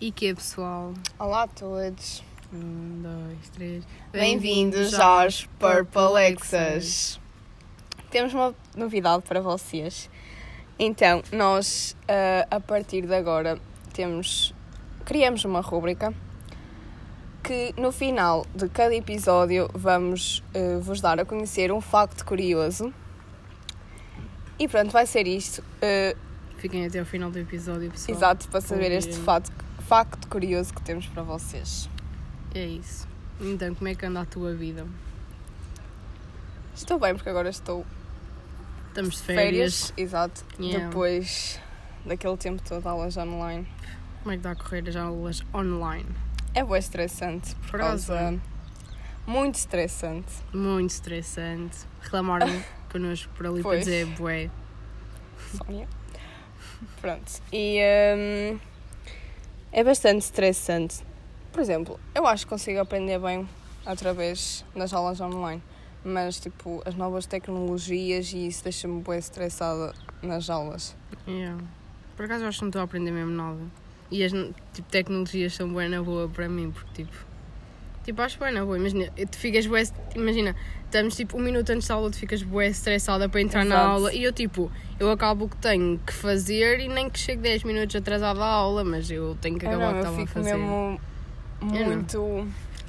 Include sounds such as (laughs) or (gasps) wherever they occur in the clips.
E que é, pessoal? Olá a todos. Um, dois, três. Bem-vindos aos Purple Exas. Temos uma novidade para vocês. Então, nós ah, a partir de agora temos criamos uma rúbrica que no final de cada episódio vamos ah, vos dar a conhecer um facto curioso. E pronto, vai ser isto. Ah, Fiquem até ao final do episódio, pessoal. exato, para saber este Ouvirem. facto, facto curioso que temos para vocês. É isso. Então, como é que anda a tua vida? Estou bem porque agora estou Estamos de férias, férias. exato, Yeah. depois daquele tempo todo aulas online. Como é que está a correr as aulas online? É bem estressante, por causa... Muito estressante. Muito estressante. Reclamaram (laughs) connosco por ali para Pois. dizer bué. Sónia. Pronto. E hum, é bastante estressante. Por exemplo, eu acho que consigo aprender bem através das aulas online. Mas, tipo, as novas tecnologias e isso deixa-me bem estressada nas aulas. Yeah. Por acaso eu acho que não estou a aprender mesmo nada. E as tipo, tecnologias são bué na boa para mim, porque tipo. Tipo, acho bué na boa. Imagina, tu ficas bué. Imagina, estamos tipo um minuto antes da aula, tu ficas bué estressada para entrar na Exato. aula. E eu tipo, eu acabo o que tenho que fazer e nem que chegue 10 minutos atrasada à aula, mas eu tenho que acabar não, o que estava a fazer. mesmo não. muito...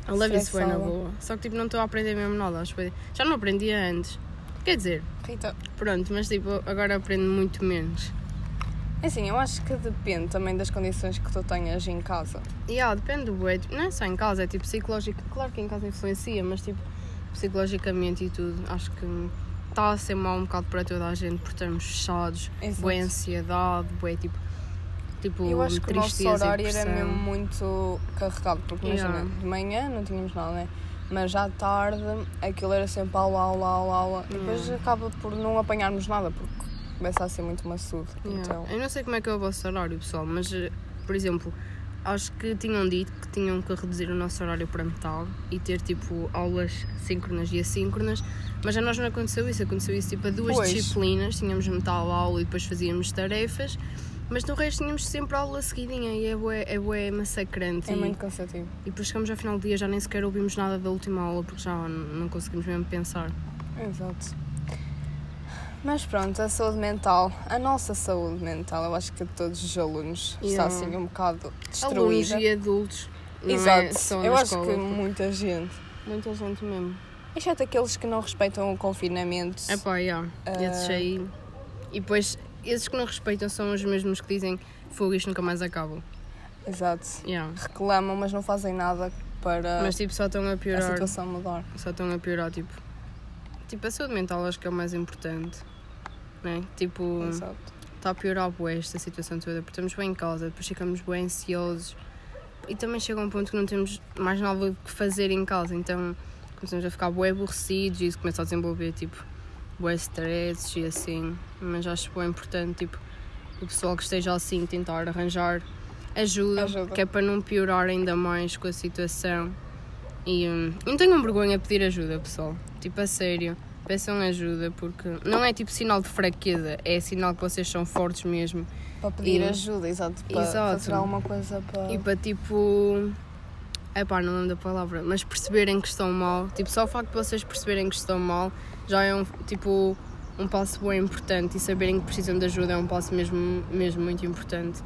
Eu levo isso bué na estressada. boa. Só que tipo, não estou a aprender mesmo nada. Acho bué- Já não aprendia antes. Quer dizer, Rita, pronto, mas tipo, agora aprendo muito menos. É assim, eu acho que depende também das condições que tu tenhas em casa. Yeah, depende do bué. Tipo, Não é só em casa, é tipo psicológico. Claro que em casa influencia, mas tipo psicologicamente e tudo. Acho que está a ser mal um bocado para toda a gente por estarmos fechados, Exato. boa ansiedade, bué tipo. Tipo, Eu acho que o nosso horário era mesmo muito carregado, porque Yeah. imagina, de manhã não tínhamos nada, né? Mas à tarde aquilo era sempre aula, aula, aula, aula. E depois Yeah. acaba por não apanharmos nada, porque começa a ser muito maçudo. Yeah. Então, Eu não sei como é que é o vosso horário, pessoal, mas, eh, por exemplo, acho que tinham dito que tinham que reduzir o nosso horário para metade e ter, tipo, aulas síncronas e assíncronas, mas a nós não aconteceu isso. Aconteceu isso, tipo, a duas Pois. disciplinas, tínhamos metade aula e depois fazíamos tarefas, mas no resto tínhamos sempre aula seguidinha e é bué, é bué massacrante. é e, muito cansativo. e depois chegamos ao final do dia já nem sequer ouvimos nada da última aula porque já não conseguimos mesmo pensar. Exato. Mas pronto, a saúde mental, a nossa saúde mental, eu acho que de todos os alunos está Yeah. assim um bocado Alunos destruída. e adultos. Não Exato, é eu acho escola, que muita gente. Muita gente mesmo. Exceto aqueles que não respeitam o confinamento. É pá, yeah. esses Ah. aí. E depois, esses que não respeitam são os mesmos que dizem fogo isto nunca mais acaba. Exato. Yeah. reclamam, mas não fazem nada para Mas tipo, só estão a a piorar. situação mudar. Só estão a piorar, tipo. Tipo, a saúde mental acho que é o mais importante. Né? Tipo, Exato. está a piorar bué esta situação toda, porque estamos bem em casa, depois ficamos bem ansiosos e também chega um ponto que não temos mais nada que fazer em casa, então começamos a ficar bué aborrecidos e isso começa a desenvolver tipo bué stresses e assim, mas acho bem importante tipo o pessoal que esteja assim tentar arranjar ajuda, Ajuda. que é para não piorar ainda mais com a situação e hum, não tenham vergonha de pedir ajuda pessoal, tipo a sério peçam ajuda porque não é tipo sinal de fraqueza, é sinal que vocês são fortes mesmo Para pedir E- ajuda, exato. Para Exato. fazer alguma coisa para. e para tipo. É pá, não lembro da palavra, mas perceberem que estão mal. Tipo, só o facto de vocês perceberem que estão mal já é um tipo um passo bem importante e saberem que precisam de ajuda é um passo mesmo, mesmo muito importante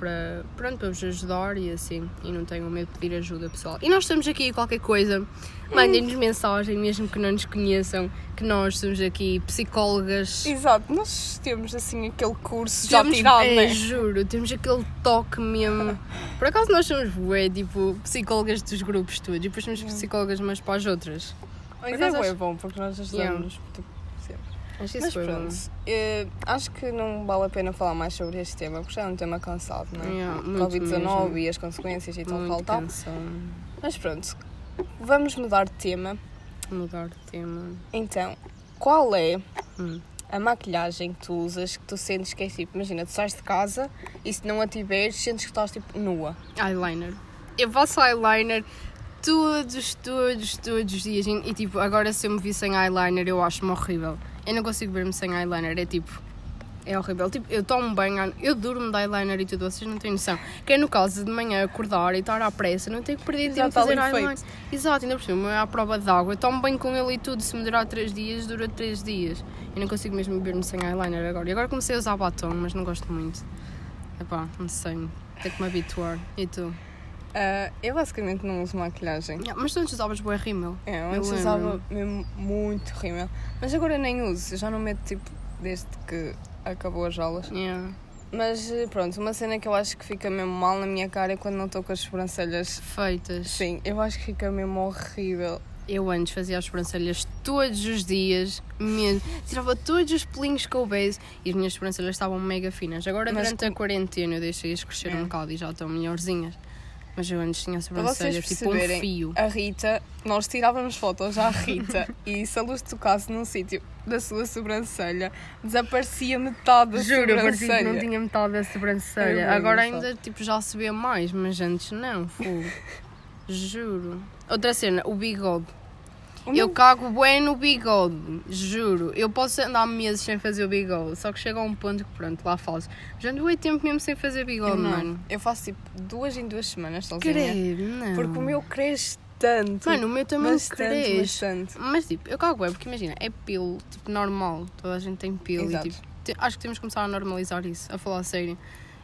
para, pronto, para vos ajudar e assim. E não tenham medo de pedir ajuda, pessoal. E nós estamos aqui qualquer coisa, mandem-nos mensagem, mesmo que não nos conheçam, que nós somos aqui psicólogas. Exato, nós temos assim aquele curso já Temos- tirado, é, né? juro, temos aquele toque mesmo. Por acaso nós somos bué, tipo, psicólogas dos grupos todos e depois somos psicólogas umas para as outras. Mas acaso é bué acho- bom, porque nós ajudamos. tipo, sempre. Acho isso Mas foi pronto, eh, acho que não vale a pena falar mais sobre este tema, porque já é um tema cansado, não é? Yeah, muito Covid-19 mesmo. e as consequências e tal, Muito tal, tal. Mas pronto, vamos mudar de tema. Mudar de tema. Então, qual é Hum. a maquilhagem que tu usas que tu sentes que é tipo, imagina, tu sais de casa e se não a tiveres, sentes que estás tipo nua. Eyeliner. Eu faço eyeliner todos, todos, todos os dias. E, tipo, agora se eu me vi sem eyeliner, eu acho-me horrível. Eu não consigo ver-me sem eyeliner. É tipo, É horrível. Tipo, eu tomo banho, eu durmo de eyeliner e tudo, vocês não têm noção. Que é no caso de manhã acordar e estar à pressa, não tenho que perder tempo a fazer eyeliner. feito. Exato, ainda por cima, é à prova de água. Eu tomo banho com ele e tudo, se me durar 3 dias, dura 3 dias. Eu não consigo mesmo beber-me sem eyeliner agora. E agora comecei a usar batom, mas não gosto muito. Epá, não sei. Tenho que me habituar. E tu? Ah, eu basicamente não uso maquilhagem. Yeah, mas tu antes usavas boa rímel. É, Eu antes lembro. usava mesmo muito rímel. Mas agora nem uso, já não meto tipo desde que acabou as aulas. Yeah. Mas eh, pronto, uma cena que eu acho que fica mesmo mal na minha cara é quando não estou com as sobrancelhas. Feitas. Sim, eu acho que fica mesmo horrível. Eu antes fazia as sobrancelhas todos os dias, mesmo. Tirava todos os pelinhos que houvesse e as minhas sobrancelhas estavam mega finas. Agora, Mas durante a quarentena, eu deixei-as crescer É. um bocado e já estão melhorzinhas. Mas eu antes tinha sobrancelhas tipo um fio. a Rita, nós tirávamos fotos à Rita (laughs) e se a luz tocasse num sítio da sua sobrancelha, desaparecia metade da Juro, sobrancelha. não tinha metade da sobrancelha. Agora ainda tipo, já se vê mais, mas antes não, fogo. (laughs) Juro. Outra cena, o bigode. Eu cago bem no bigode, juro. Eu posso andar meses sem fazer o bigode, só que chega a um ponto que pronto, lá faço. Já ando oito tempo mesmo sem fazer eu bigode, não. mano. Eu faço tipo duas em duas semanas sozinha. Credo, não. Porque o meu cresce tanto. Mano, o meu também bastante, cresce. bastante. Mas tipo, eu cago bem, porque imagina, é pelo, tipo, normal. Toda a gente tem pelo e tipo, acho que temos que começar a normalizar isso, a falar a sério.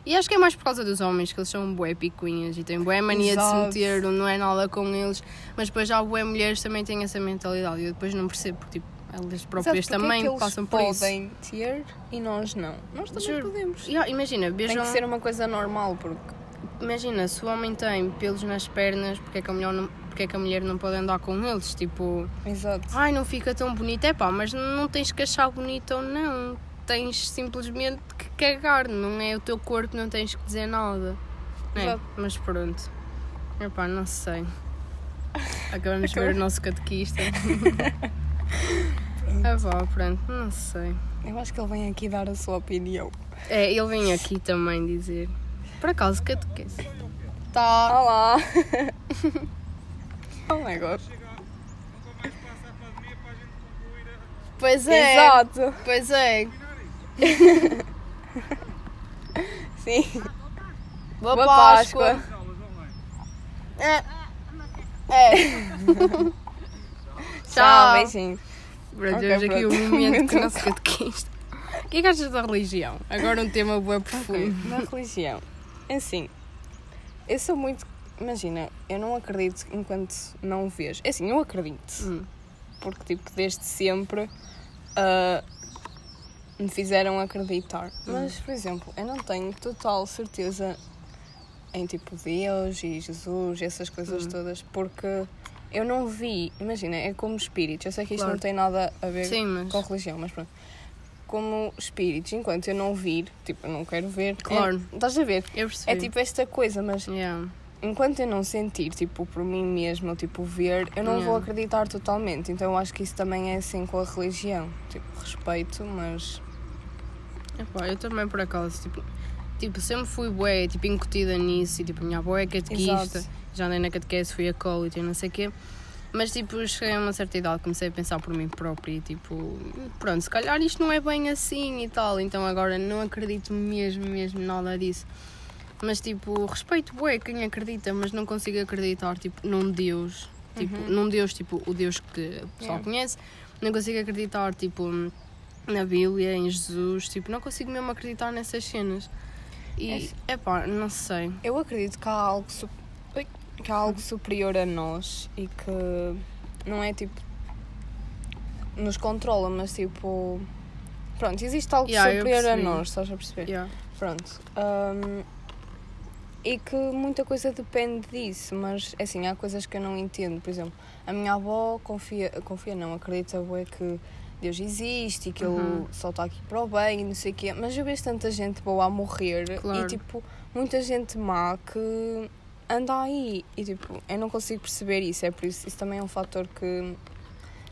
E acho que é mais por causa dos homens, que eles são bué picuinhas e têm bué mania de Exato. se meter, não é nada com eles. Mas depois já bué mulheres também têm essa mentalidade e eu depois não percebo, porque tipo, elas próprias Exato, porque também é eles passam por isso. podem ter e nós não. Nós também Juro. podemos. Yeah, imagina, Tem beijam, que ser uma coisa normal, porque imagina, se o homem tem pelos nas pernas, porque é que a mulher não, porque é que a mulher não pode andar com eles? Tipo, Exato. ai, não fica tão bonito. É pá, mas não tens que achar bonito ou não. Tens simplesmente cagar, não é o teu corpo, não tens que dizer nada. É, mas pronto. É pá, não sei. (laughs) Acabamos de ver o nosso catequista. (laughs) Ah, vá, pronto, não sei. Eu acho que ele vem aqui dar a sua opinião. É, ele vem aqui também dizer. Por acaso, catequista. Tá. Olá! (laughs) oh my god. Pois é. Exato! Pois é. (laughs) Sim. Boa, Boa Páscoa. Páscoa. É. É. (laughs) Tchau, Tchau. beijinhos. Pronto, Ok, temos aqui o momento (laughs) que não se catequista. O que é que achas da religião? Agora um tema bem profundo. Na religião. É assim, eu sou muito. Imagina, eu não acredito enquanto não o vejo. É assim, eu acredito. Hum. Porque, tipo, desde sempre ah, me fizeram acreditar. Mas, por exemplo, eu não tenho total certeza em, tipo, Deus e Jesus e essas coisas Hum. todas. Porque eu não vi. Imagina, é como espíritos. Eu sei que isto Claro. não tem nada a ver Sim, mas. com religião, mas pronto. Como espíritos, enquanto eu não vir, tipo, eu não quero ver. Claro. É, estás a ver? Eu percebi. É tipo esta coisa, mas Yeah. enquanto eu não sentir, tipo, por mim mesma, ou, tipo, ver, eu não Yeah. vou acreditar totalmente. Então eu acho que isso também é assim com a religião. Tipo, respeito, mas. Epá, eu também por acaso, tipo, tipo sempre fui bué, tipo, incutida nisso, e tipo, minha avó é catequista, Exato. já andei na catequese, fui acólito e não sei o quê. Mas tipo, cheguei a uma certa idade, comecei a pensar por mim própria e tipo, pronto, se calhar isto não é bem assim e tal, então agora não acredito mesmo, mesmo nada disso. Mas tipo, respeito bué quem acredita, mas não consigo acreditar tipo num Deus, tipo, Uhum. num Deus, tipo, o Deus que o pessoal Yeah. conhece, não consigo acreditar tipo na Bíblia, em Jesus, tipo, não consigo mesmo acreditar nessas cenas. É E, assim. epá, não sei. Eu acredito que há algo, que há algo superior a nós e que não é tipo. nos controla, mas tipo. Pronto, existe algo Yeah, superior a nós, estás a perceber? Yeah. Pronto. hum, e que muita coisa depende disso, mas assim, há coisas que eu não entendo. Por exemplo, a minha avó confia, confia não, acredita bué que Deus existe e que Uhum. Ele só está aqui para o bem e não sei o quê. Mas eu vejo tanta gente boa a morrer Claro. e tipo, muita gente má que anda aí. E tipo, eu não consigo perceber isso. É por isso, isso também é um fator que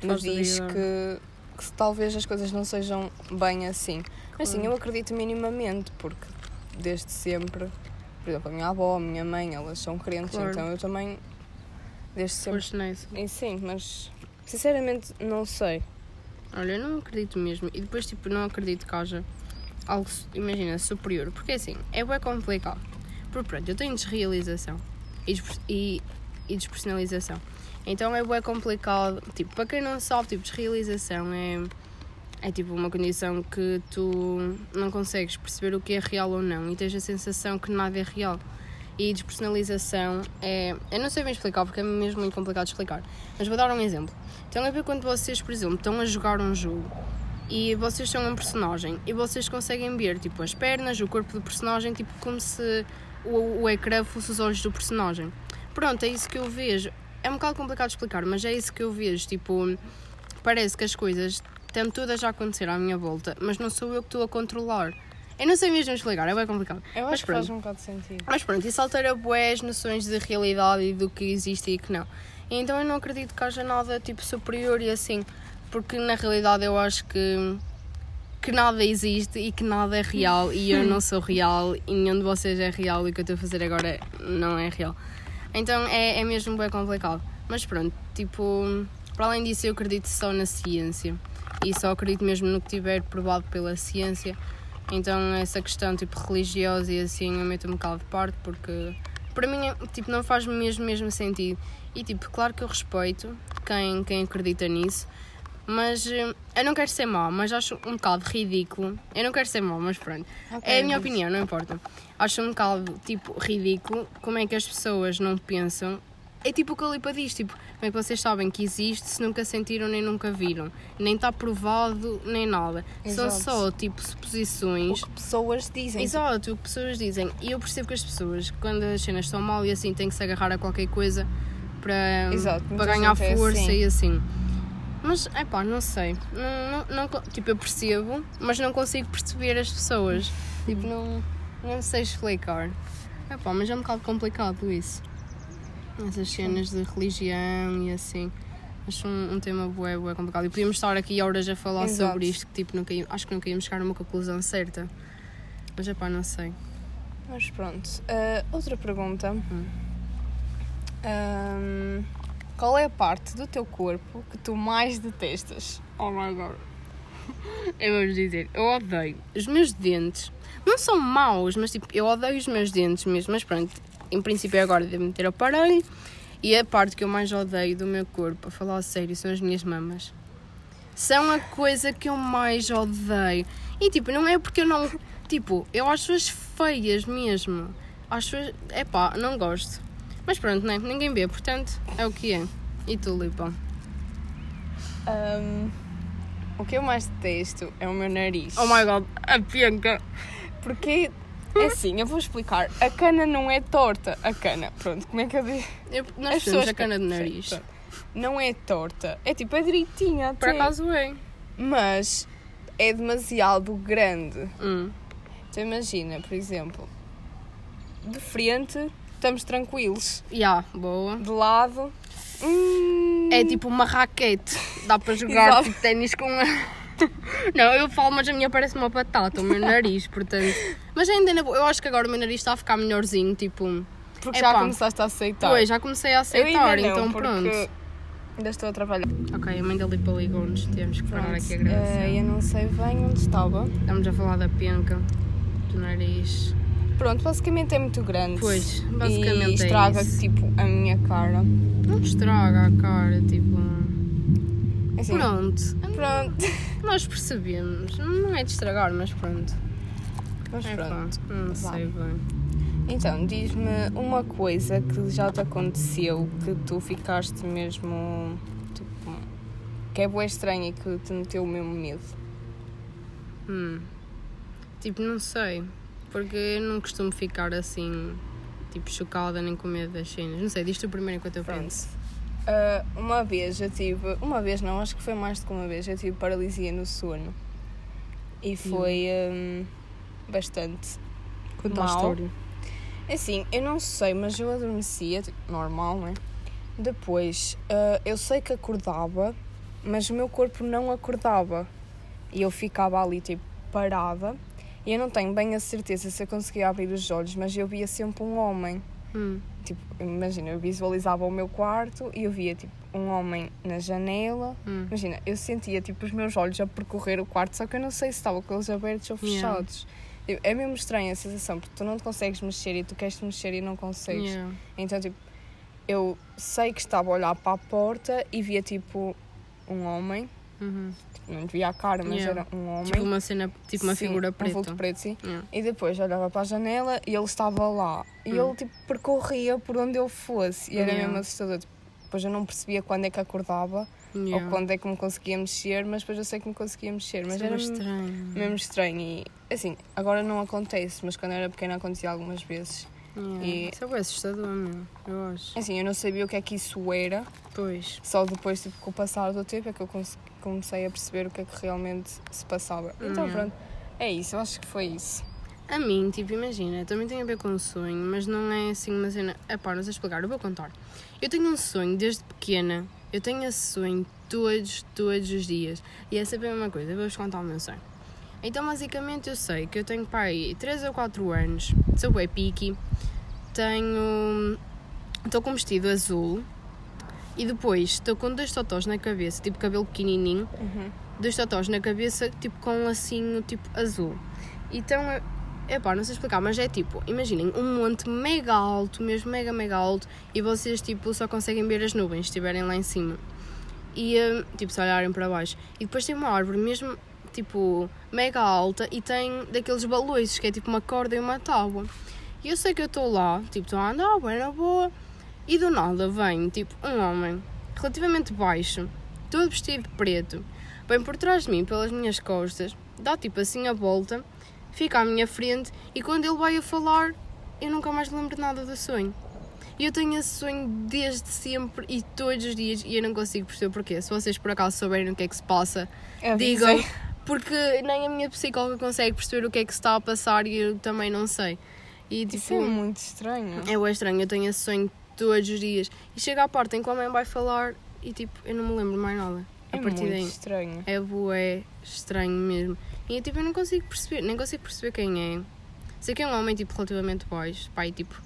Faz diz que, que talvez as coisas não sejam bem assim. Mas sim, eu acredito minimamente, porque desde sempre, por exemplo, a minha avó, a minha mãe, elas são crentes, Claro. então eu também, desde sempre. Nisso. E sim, mas sinceramente não sei. Olha, eu não acredito mesmo. E depois, tipo, não acredito que haja algo, imagina, superior. Porque assim, é bem complicado. Porque pronto, eu tenho desrealização e, e, e despersonalização. Então é bem complicado. Tipo, para quem não sabe, tipo, desrealização é, é tipo uma condição que tu não consegues perceber o que é real ou não e tens a sensação que nada é real. E despersonalização é. Eu não sei bem explicar porque é mesmo muito complicado de explicar. Mas vou dar um exemplo. Então é quando vocês, por exemplo, estão a jogar um jogo e vocês são um personagem e vocês conseguem ver tipo as pernas, o corpo do personagem, tipo como se o, o ecrã fosse os olhos do personagem. Pronto, é isso que eu vejo. É um bocado complicado de explicar, mas é isso que eu vejo. Tipo, parece que as coisas estão todas a acontecer à minha volta, mas não sou eu que estou a controlar. Eu não sei mesmo explicar, é bem complicado. Eu acho que faz um bocado de sentido. Mas pronto, isso altera boas noções de realidade e do que existe e que não. Então eu não acredito que haja nada tipo superior e assim, porque na realidade eu acho que que nada existe e que nada é real e eu não sou real e nenhum de vocês é real e o que eu estou a fazer agora não é real. Então é, é mesmo bem complicado. Mas pronto, tipo, para além disso eu acredito só na ciência e só acredito mesmo no que tiver provado pela ciência. Então essa questão tipo religiosa e assim eu meto um bocado de parte porque para mim tipo, não faz mesmo mesmo sentido. E tipo, claro que eu respeito quem, quem acredita nisso, mas eh, eu não quero ser mau, mas acho um bocado ridículo. Eu não quero ser mau, mas pronto. Okay, é a minha mas... opinião, não importa. Acho um bocado, tipo, ridículo como é que as pessoas não pensam. É tipo o que a Lipa diz, tipo, como é que vocês sabem que existe se nunca sentiram nem nunca viram? Nem está provado, nem nada. Exato. São só, tipo, suposições. O que pessoas dizem. Exato, o que pessoas dizem. E eu percebo que as pessoas, quando as cenas estão mal e assim, têm que se agarrar a qualquer coisa para, Exato, para ganhar força é assim. e assim. Mas, é pá, não sei. Não, não, não, tipo, eu percebo, mas não consigo perceber as pessoas. Tipo, não, não sei explicar. É pá, mas é um bocado complicado isso. Essas cenas de religião e assim. Acho um, um tema bué, bué complicado. E podíamos estar aqui horas a falar Exato. sobre isto, que tipo, nunca, acho que nunca íamos chegar a uma conclusão certa. Mas é pá, não sei. Mas pronto. Uh, outra pergunta. Hum. Um, qual é a parte do teu corpo que tu mais detestas? Oh my god. (laughs) Eu vou dizer, eu odeio os meus dentes. Não são maus, mas tipo, eu odeio os meus dentes mesmo. Mas pronto, em princípio agora devo meter aparelho. E a parte que eu mais odeio do meu corpo, a falar a sério, são as minhas mamas. São a coisa que eu mais odeio. E tipo, não é porque eu não. Tipo, eu acho-as feias mesmo. Acho. É pá, não gosto. Mas pronto, né? ninguém vê, portanto é o que é. E tu, Lipa? Um, o que eu mais detesto é o meu nariz. Oh my god, a penca! Porque, é assim, eu vou explicar. A cana não é torta. A cana, pronto, como é que eu digo? Eu, nós As pessoas a cana de nariz. Sim, não é torta. É tipo, é direitinha até. Por acaso é. Mas é demasiado grande. Hum. Então imagina, por exemplo, de frente estamos tranquilos. Já, yeah, boa. De lado. Hum... É tipo uma raquete. Dá para jogar tipo, ténis com a. (laughs) Não, eu falo, mas a minha parece uma batata, o meu nariz, portanto. Mas ainda eu acho que agora o meu nariz está a ficar melhorzinho, tipo. Porque já começaste a aceitar. Pois, já comecei a aceitar, não, então pronto. Ainda estou a trabalhar. Ok, a mãe da Lipa ligou-nos, temos que parar aqui a gravação. Uh, eu não sei bem onde estava. Estamos a falar da penca, do nariz. Pronto, basicamente é muito grande. Pois, basicamente e estraga, é tipo, a minha cara. Não estraga a cara, tipo... É assim, pronto. Pronto. Nós percebemos. Não é de estragar, mas pronto. Mas é pronto. Pá, não sei bem. Então, diz-me uma coisa que já te aconteceu, que tu ficaste mesmo, tipo, que é boa estranha e que te meteu o mesmo medo. Hum. Tipo, não sei. Porque eu não costumo ficar assim, tipo, chocada nem com medo das cenas. Não sei, diz tu primeiro enquanto eu penso. Uh, uma vez eu tive, uma vez não, acho que foi mais do que uma vez, eu tive paralisia no sono. E foi um, bastante Conta mal. a história. Assim, eu não sei, mas eu adormecia, tipo, normal, não é? Depois, uh, eu sei que acordava, mas o meu corpo não acordava. E eu ficava ali, tipo, parada e eu não tenho bem a certeza se eu conseguia abrir os olhos, mas eu via sempre um homem. Hum. Tipo, imagina, eu visualizava o meu quarto e eu via tipo um homem na janela. Hum. Imagina, eu sentia tipo os meus olhos a percorrer o quarto, só que eu não sei se estava com eles abertos ou Yeah. fechados. Tipo, É mesmo estranha a sensação, porque tu não te consegues mexer e tu queres te mexer e não consegues. Yeah. Então, tipo, eu sei que estava a olhar para a porta e via tipo um homem, Uhum. Não via a cara, mas Yeah. era um homem. Tipo uma cena, tipo uma Sim, figura Um preta. vulto preto, sim. Yeah. E depois olhava para a janela e ele estava lá. E Hum. ele tipo percorria por onde eu fosse. E era Yeah. mesmo assustador. Depois eu não percebia quando é que acordava ou quando é que me conseguia mexer, mas depois eu sei que me conseguia mexer. Mas Isso é era estranho. mesmo estranho. E assim, agora não acontece, mas quando eu era pequena acontecia algumas vezes. Yeah. E- Isso é bem assustador, meu. Eu acho. Assim, eu não sabia o que é que isso era, Pois. só depois, tipo, com o passar do tempo, é que eu cons- comecei a perceber o que é que realmente se passava. Então, Yeah. pronto, é isso, eu acho que foi isso. A mim, tipo, imagina, também tem a ver com um sonho, mas não é assim uma cena. Epá, não sei explicar, eu vou contar. Eu tenho um sonho desde pequena, eu tenho esse sonho todos, todos os dias. E é sempre a mesma coisa, eu vou-vos contar o meu sonho. Então, basicamente, eu sei que eu tenho para aí 3 ou 4 anos, sou bem piqui, tenho. Estou com um vestido azul e depois estou com dois totós na cabeça, tipo cabelo pequenininho, Uhum. dois totós na cabeça, tipo com um lacinho tipo azul. Então, é pá, não sei explicar, mas é tipo, imaginem um monte mega alto, mesmo mega, mega alto, e vocês tipo só conseguem ver as nuvens se estiverem lá em cima. E eh, tipo, se olharem para baixo. E depois tem uma árvore mesmo tipo mega alta e tem daqueles balões que é tipo uma corda e uma tábua. E eu sei que eu estou lá, tipo, estou a andar, bem na boa, e do nada vem tipo um homem relativamente baixo, todo vestido de preto, vem por trás de mim, pelas minhas costas, dá tipo assim a volta, fica à minha frente e quando ele vai a falar, eu nunca mais lembro nada do sonho. E eu tenho esse sonho desde sempre e todos os dias e eu não consigo perceber porquê. Se vocês por acaso souberem o que é que se passa, digam, Avisei. porque nem a minha psicóloga consegue perceber o que é que se está a passar e eu também não sei. E tipo, Isso é muito estranho. é estranho, eu tenho esse sonho todos os dias. E chega à parte em que o homem vai falar e tipo, eu não me lembro mais nada. É a partir muito daí. estranho. É bué estranho mesmo. E tipo, eu não consigo perceber, nem consigo perceber quem é. Sei que é um homem tipo relativamente baixo, pai tipo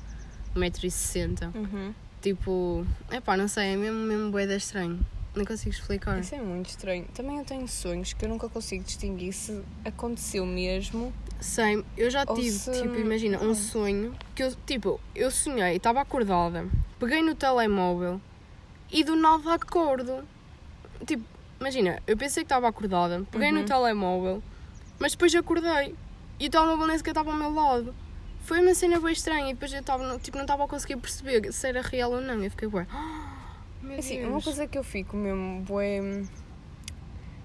1,60m. Uhum. Tipo, é pá, não sei, é mesmo, mesmo bué da estranho. Não consigo explicar. Isso é muito estranho. Também eu tenho sonhos que eu nunca consigo distinguir se aconteceu mesmo. Sei, eu já Ou tive, se- tipo, imagina, um sonho que eu, tipo, eu sonhei, estava acordada, peguei no telemóvel e do nada acordo. Tipo, imagina, eu pensei que estava acordada, peguei no Uhum. telemóvel, mas depois acordei e o telemóvel nem sequer estava ao meu lado. Foi uma cena bem estranha e depois eu estava, tipo, não estava a conseguir perceber se era real ou não. Eu fiquei, ué, (gasps) meu Assim, uma coisa que eu fico mesmo, bué...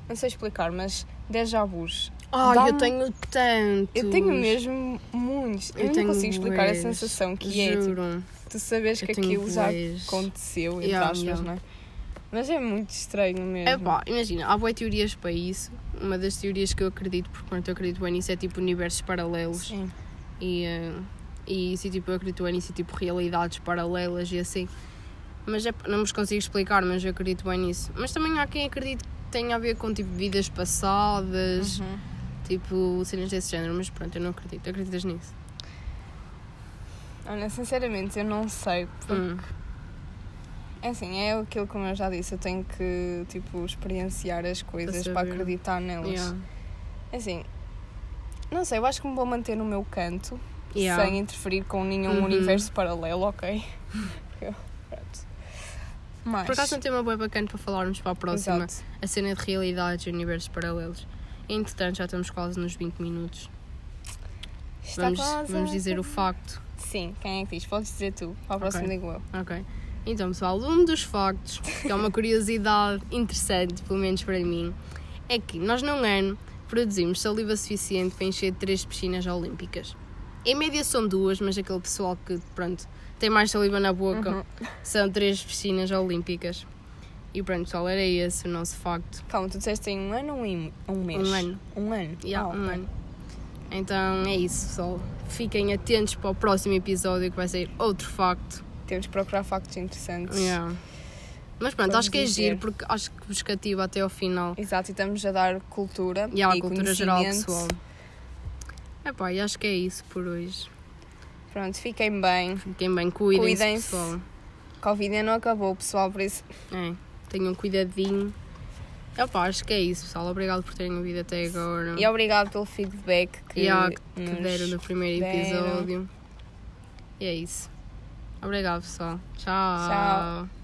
Não sei explicar, mas déjà vus. Ai, dá-me- eu tenho tanto. Eu tenho mesmo muitos. Eu, não consigo explicar a sensação que é. Tipo, tu sabes Eu que aquilo já aconteceu, entre Yeah, aspas, yeah. não é? Mas é muito estranho mesmo. É pá, imagina, há boas teorias para isso. Uma das teorias que eu acredito, porque pronto, eu acredito bem nisso, é tipo universos paralelos. Sim. E, eh, e isso, tipo, eu acredito bem nisso, e, tipo, realidades paralelas e assim. Mas é, não vos consigo explicar, mas eu acredito bem nisso. Mas também há quem acredite que tenha a ver com, tipo, vidas passadas, Uhum. Tipo, cenas desse género. Mas pronto, eu não acredito. Acreditas nisso? Olha, sinceramente, eu não sei. porque- Hum. É assim, é aquilo como eu já disse, eu tenho que, tipo, experienciar as coisas para, acreditar nelas. Yeah. É Assim, não sei, eu acho que me vou manter no meu canto, Yeah. sem interferir com nenhum Uhum. universo paralelo, ok? (laughs) Mas, Por acaso, um tema bem bacana para falarmos para a próxima. Exato. A cena de realidades e universos paralelos. Entretanto, já estamos quase nos 20 minutos. Está Vamos, quase vamos dizer o facto. Sim, quem é que diz? Podes dizer tu, para a próxima Ok. digo eu. Ok. Então, pessoal, um dos factos, que é uma curiosidade interessante, pelo menos para mim, é que nós num ano produzimos saliva suficiente para encher três piscinas olímpicas. Em média são duas, mas aquele pessoal que, pronto, tem mais saliva na boca, Uhum. são três piscinas olímpicas. E pronto, pessoal, era esse o nosso facto. Calma, tu disseste em um ano ou em um mês? Um ano. Um ano? Yeah, Ah, um ok. ano. Então é isso, pessoal. Fiquem atentos para o próximo episódio que vai ser outro facto. Temos que procurar factos interessantes. Yeah. Mas pronto, Vamos acho que é dizer. giro porque acho que vos cativa até ao final. Exato, e estamos a dar cultura E há a e cultura geral pessoal. Epá, e acho que é isso por hoje. Pronto, fiquem bem. Fiquem bem, cuidem-se, Cuidem-se. pessoal. Covid ainda não acabou, pessoal, por isso. É, tenham cuidadinho. Opa, acho que é isso, pessoal. Obrigado por terem ouvido até agora. E obrigado pelo feedback que, que deram no primeiro deram. episódio. E é isso. Obrigado, pessoal. Tchau. Tchau.